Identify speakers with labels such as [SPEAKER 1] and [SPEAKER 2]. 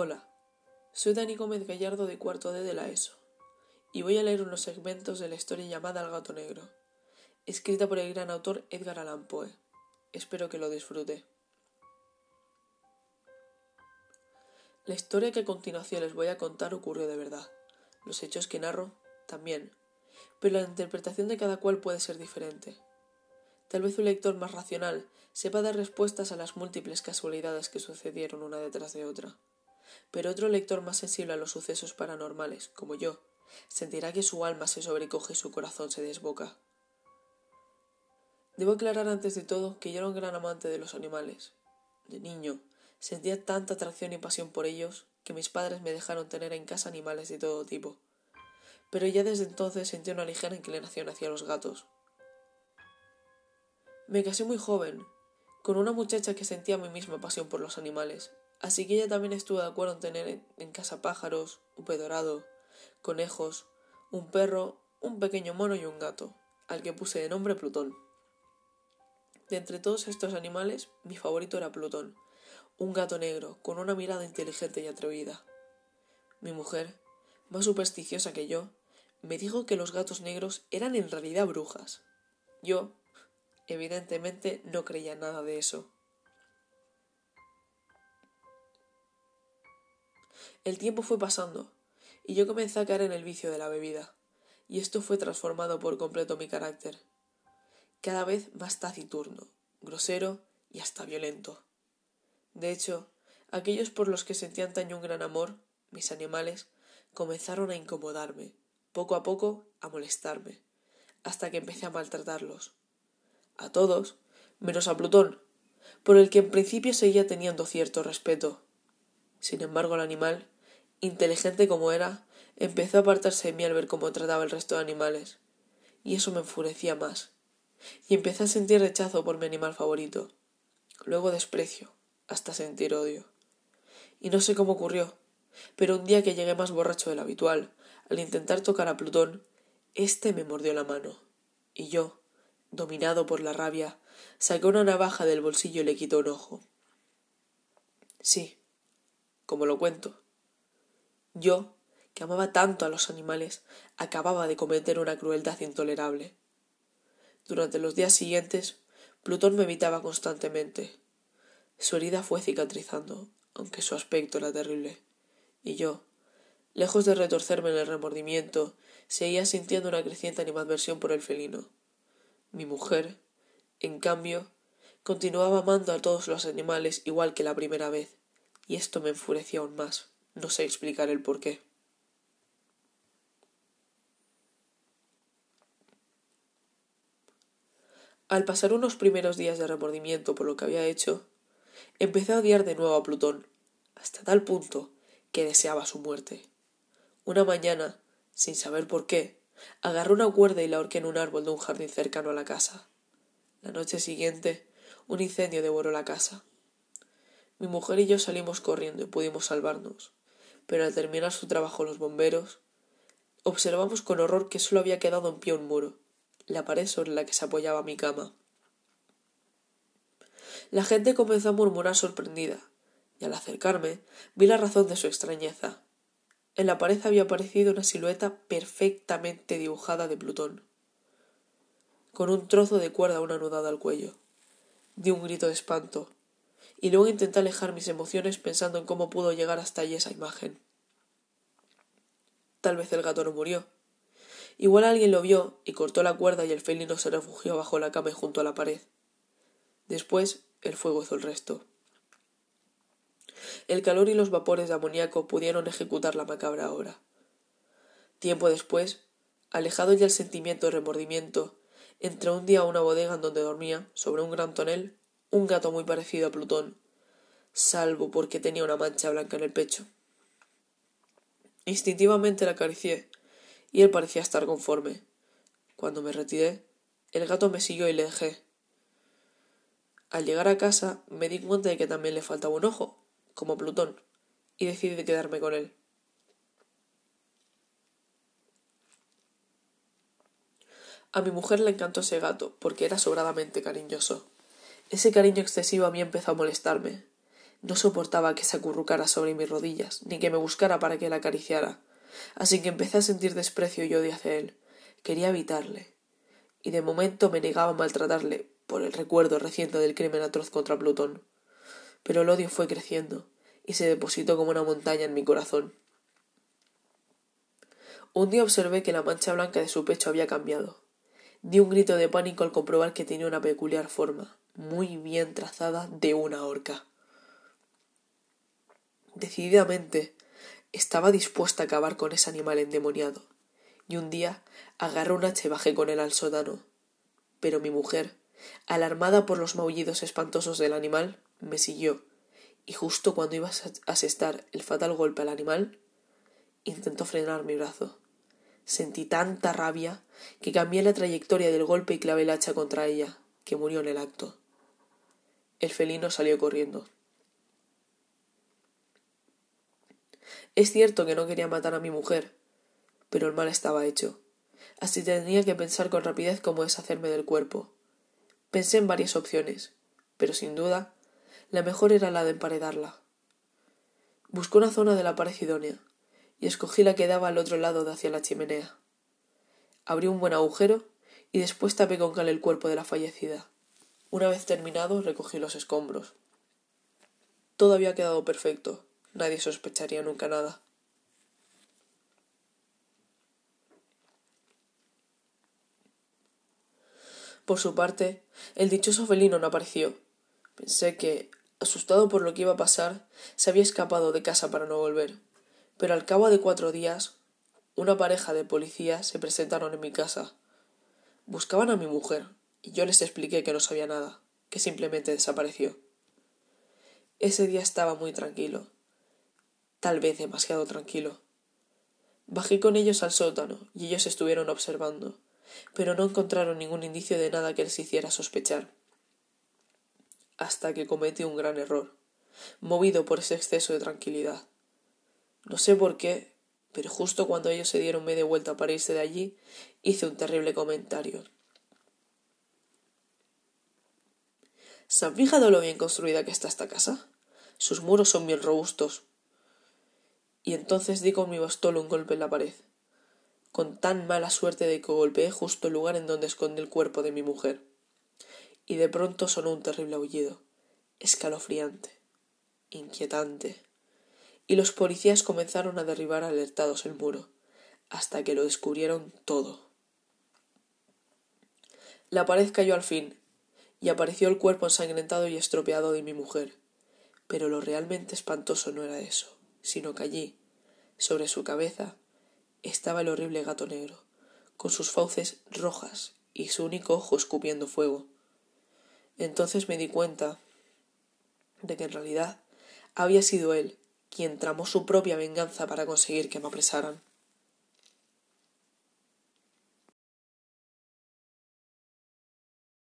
[SPEAKER 1] Hola, soy Dani Gómez Gallardo de cuarto D de la ESO y voy a leer unos segmentos de la historia llamada El gato negro, escrita por el gran autor Edgar Allan Poe. Espero que lo disfrute. La historia que a continuación les voy a contar ocurrió de verdad. Los hechos que narro también, pero la interpretación de cada cual puede ser diferente. Tal vez un lector más racional sepa dar respuestas a las múltiples casualidades que sucedieron una detrás de otra pero otro lector más sensible a los sucesos paranormales, como yo, sentirá que su alma se sobrecoge y su corazón se desboca. Debo aclarar antes de todo que yo era un gran amante de los animales. De niño, sentía tanta atracción y pasión por ellos que mis padres me dejaron tener en casa animales de todo tipo. Pero ya desde entonces sentí una ligera inclinación hacia los gatos. Me casé muy joven, con una muchacha que sentía mi misma pasión por los animales, Así que ella también estuvo de acuerdo en tener en casa pájaros, un pez dorado, conejos, un perro, un pequeño mono y un gato, al que puse de nombre Plutón. De entre todos estos animales, mi favorito era Plutón, un gato negro, con una mirada inteligente y atrevida. Mi mujer, más supersticiosa que yo, me dijo que los gatos negros eran en realidad brujas. Yo, evidentemente, no creía nada de eso. El tiempo fue pasando, y yo comencé a caer en el vicio de la bebida, y esto fue transformado por completo mi carácter. Cada vez más taciturno, grosero y hasta violento. De hecho, aquellos por los que sentí antaño un gran amor, mis animales, comenzaron a incomodarme, poco a poco a molestarme, hasta que empecé a maltratarlos. A todos, menos a Plutón, por el que en principio seguía teniendo cierto respeto. Sin embargo, el animal, inteligente como era, empezó a apartarse de mí al ver cómo trataba el resto de animales, y eso me enfurecía más, y empecé a sentir rechazo por mi animal favorito, luego desprecio, hasta sentir odio. Y no sé cómo ocurrió, pero un día que llegué más borracho de lo habitual, al intentar tocar a Plutón, éste me mordió la mano, y yo, dominado por la rabia, saqué una navaja del bolsillo y le quité un ojo. Sí, como lo cuento. Yo, que amaba tanto a los animales, acababa de cometer una crueldad intolerable. Durante los días siguientes, Plutón me evitaba constantemente. Su herida fue cicatrizando, aunque su aspecto era terrible. Y yo, lejos de retorcerme en el remordimiento, seguía sintiendo una creciente animadversión por el felino. Mi mujer, en cambio, continuaba amando a todos los animales igual que la primera vez, y esto me enfureció aún más. No sé explicar el por qué. Al pasar unos primeros días de remordimiento por lo que había hecho, empecé a odiar de nuevo a Plutón, hasta tal punto que deseaba su muerte. Una mañana, sin saber por qué, agarré una cuerda y la ahorqué en un árbol de un jardín cercano a la casa. La noche siguiente, un incendio devoró la casa. Mi mujer y yo salimos corriendo y pudimos salvarnos, pero al terminar su trabajo los bomberos, observamos con horror que solo había quedado en pie un muro, la pared sobre la que se apoyaba mi cama. La gente comenzó a murmurar sorprendida, y al acercarme vi la razón de su extrañeza. En la pared había aparecido una silueta perfectamente dibujada de Plutón, con un trozo de cuerda aún anudado al cuello. Di un grito de espanto y luego intenté alejar mis emociones pensando en cómo pudo llegar hasta allí esa imagen. Tal vez el gato no murió. Igual alguien lo vio y cortó la cuerda y el felino se refugió bajo la cama y junto a la pared. Después el fuego hizo el resto. El calor y los vapores de amoníaco pudieron ejecutar la macabra obra. Tiempo después, alejado ya el sentimiento de remordimiento, entré un día a una bodega en donde dormía, sobre un gran tonel, un gato muy parecido a Plutón, salvo porque tenía una mancha blanca en el pecho. Instintivamente la acaricié, y él parecía estar conforme. Cuando me retiré, el gato me siguió y le dejé. Al llegar a casa me di cuenta de que también le faltaba un ojo, como Plutón, y decidí quedarme con él. A mi mujer le encantó ese gato, porque era sobradamente cariñoso. Ese cariño excesivo a mí empezó a molestarme. No soportaba que se acurrucara sobre mis rodillas, ni que me buscara para que la acariciara, así que empecé a sentir desprecio y odio hacia él. Quería evitarle, y de momento me negaba a maltratarle por el recuerdo reciente del crimen atroz contra Plutón. Pero el odio fue creciendo y se depositó como una montaña en mi corazón. Un día observé que la mancha blanca de su pecho había cambiado. Di un grito de pánico al comprobar que tenía una peculiar forma, muy bien trazada, de una horca. Decididamente estaba dispuesta a acabar con ese animal endemoniado, y un día agarré un hacha y bajé con él al sótano. Pero mi mujer, alarmada por los maullidos espantosos del animal, me siguió, y justo cuando iba a asestar el fatal golpe al animal, intentó frenar mi brazo. Sentí tanta rabia que cambié la trayectoria del golpe y clavé el hacha contra ella, que murió en el acto. El felino salió corriendo. Es cierto que no quería matar a mi mujer, pero el mal estaba hecho. Así tenía que pensar con rapidez cómo deshacerme del cuerpo. Pensé en varias opciones, pero sin duda la mejor era la de emparedarla. Busqué una zona de la pared idónea y escogí la que daba al otro lado de hacia la chimenea. Abrí un buen agujero y después tapé con cal el cuerpo de la fallecida. Una vez terminado, recogí los escombros. Todo había quedado perfecto. Nadie sospecharía nunca nada. Por su parte, el dichoso felino no apareció. Pensé que, asustado por lo que iba a pasar, se había escapado de casa para no volver. Pero al cabo de cuatro días, una pareja de policías se presentaron en mi casa. Buscaban a mi mujer, y yo les expliqué que no sabía nada, que simplemente desapareció. Ese día estaba muy tranquilo, tal vez demasiado tranquilo. Bajé con ellos al sótano y ellos estuvieron observando, pero no encontraron ningún indicio de nada que les hiciera sospechar. Hasta que cometí un gran error, movido por ese exceso de tranquilidad. No sé por qué, pero justo cuando ellos se dieron media vuelta para irse de allí, hice un terrible comentario. ¿Se han fijado lo bien construida que está esta casa? Sus muros son bien robustos. Y entonces di con mi bastón un golpe en la pared, con tan mala suerte de que golpeé justo el lugar en donde esconde el cuerpo de mi mujer. Y de pronto sonó un terrible aullido, escalofriante, inquietante, y los policías comenzaron a derribar alertados el muro, hasta que lo descubrieron todo. La pared cayó al fin, y apareció el cuerpo ensangrentado y estropeado de mi mujer. Pero lo realmente espantoso no era eso, sino que allí, sobre su cabeza, estaba el horrible gato negro, con sus fauces rojas y su único ojo escupiendo fuego. Entonces me di cuenta de que en realidad había sido él quien tramó su propia venganza para conseguir que me apresaran.